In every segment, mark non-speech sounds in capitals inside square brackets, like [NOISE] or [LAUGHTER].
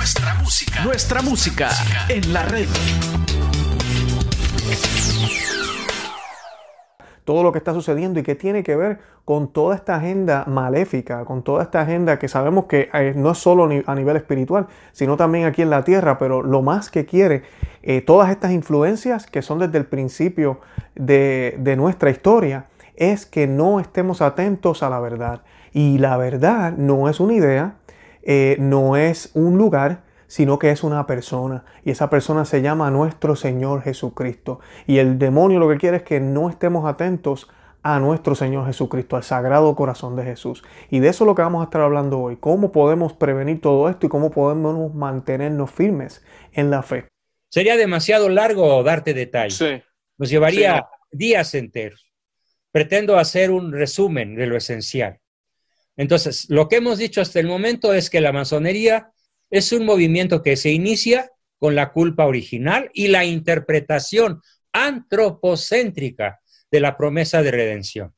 Nuestra música. Nuestra música en la red. todo lo que está sucediendo y que tiene que ver con toda esta agenda maléfica, con toda esta agenda que sabemos que eh, no es solo a nivel espiritual, sino también aquí en la tierra, pero lo más que quiere, eh, todas estas influencias que son desde el principio de, nuestra historia, es que no estemos atentos a la verdad. Y la verdad no es una idea, eh, no es un lugar, sino que es una persona. Y esa persona se llama nuestro Señor Jesucristo. Y el demonio lo que quiere es que no estemos atentos a nuestro Señor Jesucristo, al Sagrado Corazón de Jesús. Y de eso es lo que vamos a estar hablando hoy. Cómo podemos prevenir todo esto y cómo podemos mantenernos firmes en la fe. Sería demasiado largo darte detalles. Sí. Nos llevaría días enteros. Pretendo hacer un resumen de lo esencial. Entonces, lo que hemos dicho hasta el momento es que la masonería es un movimiento que se inicia con la culpa original y la interpretación antropocéntrica de la promesa de redención.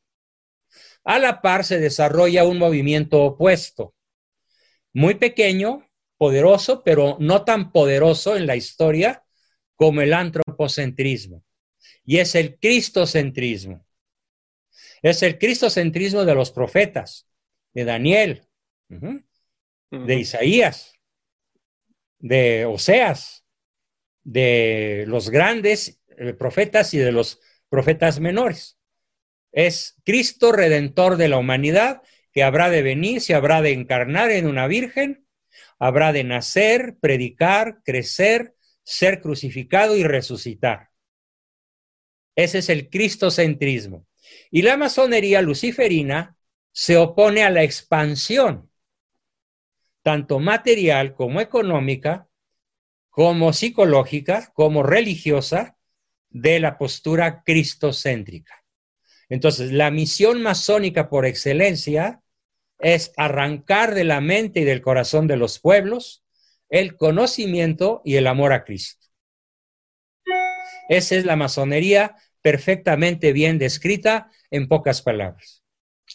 A la par se desarrolla un movimiento opuesto, muy pequeño, poderoso, pero no tan poderoso en la historia como el antropocentrismo, y es el cristocentrismo. Es el cristocentrismo de los profetas, de Daniel, de Isaías, de Oseas, de los grandes eh, profetas y de los profetas menores. Es Cristo redentor de la humanidad que habrá de venir, se habrá de encarnar en una virgen, habrá de nacer, predicar, crecer, ser crucificado y resucitar. Ese es el cristocentrismo. Y la masonería luciferina se opone a la expansión tanto material como económica, como psicológica, como religiosa, de la postura cristocéntrica. Entonces, la misión masónica por excelencia es arrancar de la mente y del corazón de los pueblos el conocimiento y el amor a Cristo. Esa es la masonería perfectamente bien descrita en pocas palabras.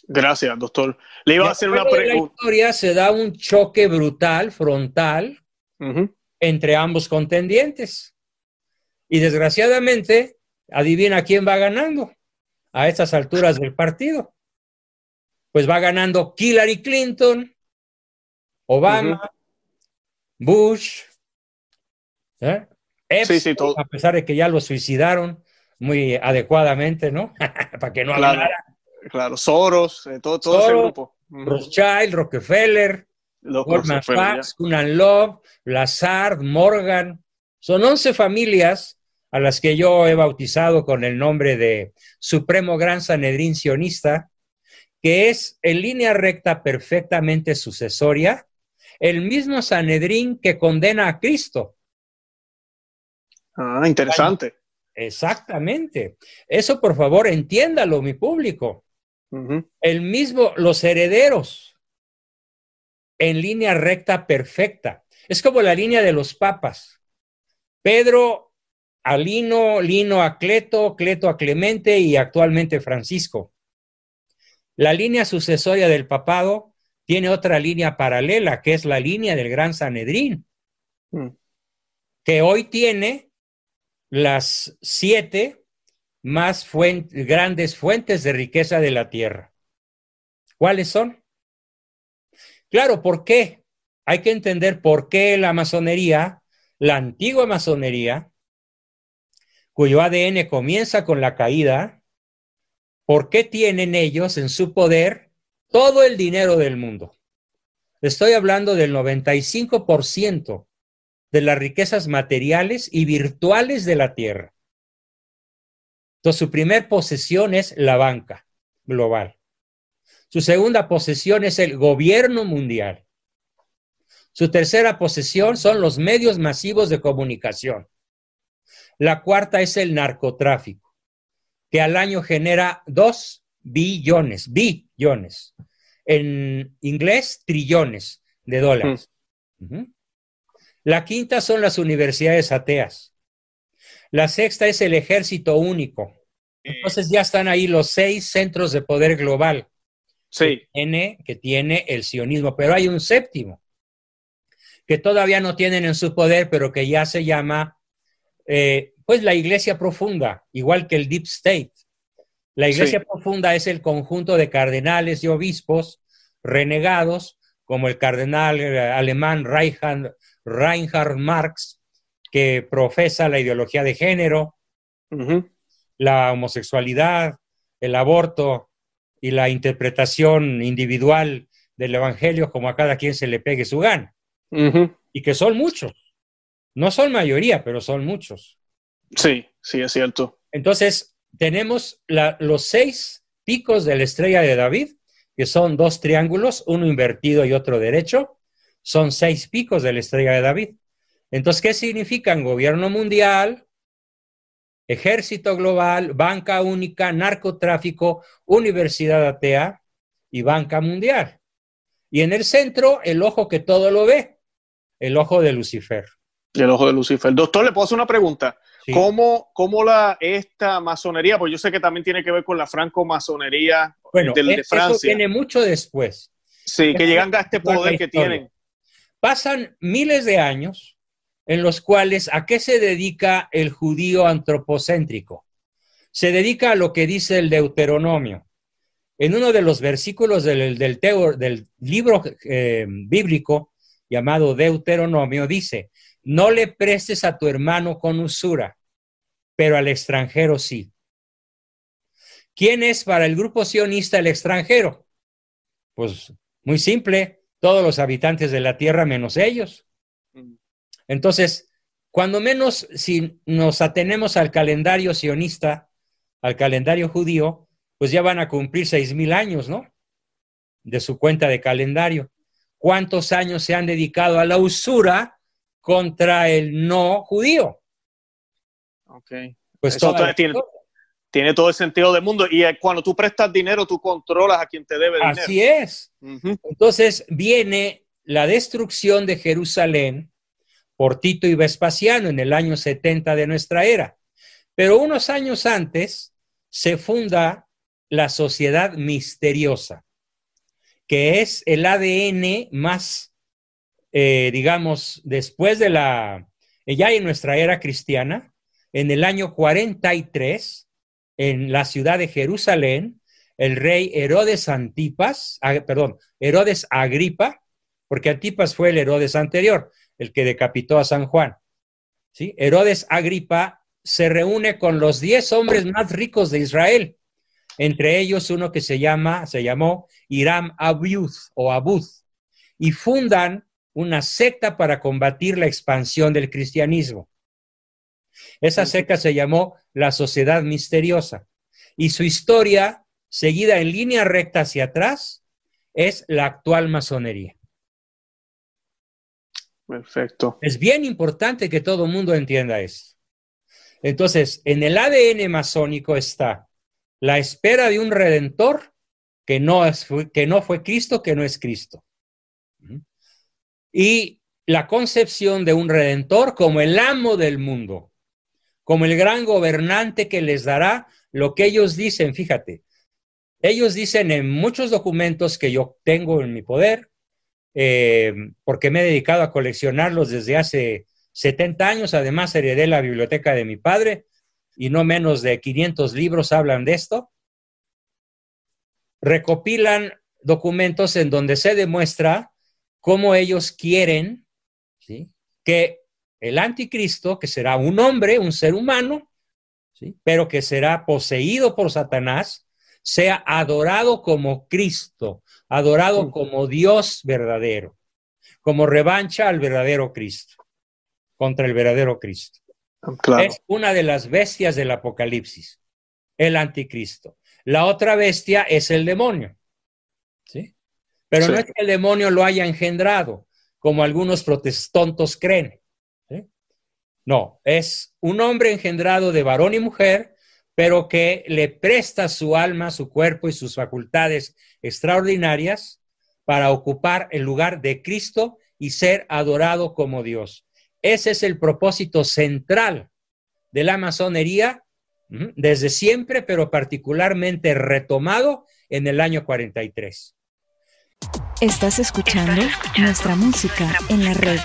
Gracias, doctor. Le iba a hacer una pregunta. Historia se da un choque brutal, frontal, entre ambos contendientes. Y desgraciadamente, adivina quién va ganando a estas alturas del partido. Pues va ganando Hillary Clinton, Obama, Bush, ¿eh? a pesar de que ya lo suicidaron muy adecuadamente, ¿no? [LAUGHS] Para que no hablara. Claro, Soros, eh, todo, todo ese grupo. Rothschild, Rockefeller, Goldman Sachs, Cunan Love, Lazard, Morgan. Son 11 familias a las que yo he bautizado con el nombre de Supremo Gran Sanedrín Sionista, que es en línea recta perfectamente sucesoria, el mismo Sanedrín que condena a Cristo. Ah, interesante. Exactamente. Eso, por favor, entiéndalo, mi público. El mismo, los herederos en línea recta perfecta. Es como la línea de los papas. Pedro a Lino, Lino a Cleto, Cleto a Clemente y actualmente Francisco. La línea sucesoria del papado tiene otra línea paralela, que es la línea del Gran Sanedrín, mm. que hoy tiene las siete más grandes fuentes de riqueza de la tierra. ¿Cuáles son? Claro, ¿por qué? Hay que entender por qué la masonería, la antigua masonería, cuyo ADN comienza con la caída, ¿por qué tienen ellos en su poder todo el dinero del mundo? Estoy hablando del 95% de las riquezas materiales y virtuales de la tierra. Su primer posesión es la banca global. Su segunda posesión es el gobierno mundial. Su tercera posesión son los medios masivos de comunicación. La cuarta es el narcotráfico, que al año genera dos billones, billones. En inglés, trillones de dólares. La quinta son las universidades ateas. La sexta es el ejército único. Entonces ya están ahí los seis centros de poder global sí. que, tiene, que tiene el sionismo. Pero hay un séptimo, que todavía no tienen en su poder, pero que ya se llama, eh, pues, la iglesia profunda, igual que el Deep State. La iglesia profunda es el conjunto de cardenales y obispos renegados, como el cardenal eh, alemán Reinhard, Reinhard Marx, que profesa la ideología de género, la homosexualidad, el aborto y la interpretación individual del Evangelio como a cada quien se le pegue su gana. Y que son muchos. No son mayoría, pero son muchos. Sí, sí, es cierto. Entonces, tenemos los seis picos de la estrella de David, que son dos triángulos, uno invertido y otro derecho. Son seis picos de la estrella de David. Entonces, ¿qué significan? Gobierno mundial, ejército global, banca única, narcotráfico, universidad atea y banca mundial. Y en el centro, el ojo que todo lo ve, el ojo de Lucifer. El ojo de Lucifer. Doctor, le puedo hacer una pregunta. ¿Cómo, ¿Cómo, la, esta masonería, pues yo sé que también tiene que ver con la franco-masonería bueno, de, Francia. Eso viene mucho después. Sí, que llegan a este poder que tienen. Pasan miles de años en los cuales a qué se dedica el judío antropocéntrico. Se dedica a lo que dice el Deuteronomio. En uno de los versículos del, del, libro eh, bíblico llamado Deuteronomio dice, no le prestes a tu hermano con usura, pero al extranjero sí. ¿Quién es para el grupo sionista el extranjero? Pues muy simple, todos los habitantes de la tierra menos ellos. Entonces, cuando menos si nos atenemos al calendario sionista, al calendario judío, pues ya van a cumplir seis mil años, ¿no? De su cuenta de calendario. ¿Cuántos años se han dedicado a la usura contra el no judío? Ok. Pues Eso tiene, tiene, todo el sentido del mundo. Y eh, cuando tú prestas dinero, tú controlas a quien te debe dinero. Así es. Entonces viene la destrucción de Jerusalén por Tito y Vespasiano en el año 70 de nuestra era. Pero unos años antes se funda la sociedad misteriosa, que es el ADN más, eh, digamos, después de la, ya en nuestra era cristiana, en el año 43, en la ciudad de Jerusalén, el rey Herodes Antipas, ah, perdón, Herodes Agripa, porque Antipas fue el Herodes anterior, el que decapitó a San Juan. ¿sí? Herodes Agripa se reúne con los diez hombres más ricos de Israel, entre ellos uno que se llama, se llamó Hiram Abuth o Abuth, y fundan una secta para combatir la expansión del cristianismo. Esa secta se llamó la Sociedad Misteriosa y su historia, seguida en línea recta hacia atrás, es la actual masonería. Perfecto. Es bien importante que todo el mundo entienda eso. Entonces, en el ADN masónico está la espera de un redentor que no, es, que no fue Cristo, que no es Cristo. Y la concepción de un redentor como el amo del mundo, como el gran gobernante que les dará lo que ellos dicen, fíjate, ellos dicen en muchos documentos que yo tengo en mi poder, eh, porque me he dedicado a coleccionarlos desde hace 70 años. Además, heredé la biblioteca de mi padre y no menos de 500 libros hablan de esto. Recopilan documentos en donde se demuestra cómo ellos quieren que el anticristo, que será un hombre, un ser humano, pero que será poseído por Satanás, sea adorado como Cristo, adorado como Dios verdadero, como revancha al verdadero Cristo, contra el verdadero Cristo. Es una de las bestias del Apocalipsis, el anticristo. La otra bestia es el demonio. ¿sí? Pero no es que el demonio lo haya engendrado, como algunos protestantes creen. No, es un hombre engendrado de varón y mujer, pero que le presta su alma, su cuerpo y sus facultades extraordinarias para ocupar el lugar de Cristo y ser adorado como Dios. Ese es el propósito central de la masonería desde siempre, pero particularmente retomado en el año 43. Estás escuchando, nuestra, música en la red.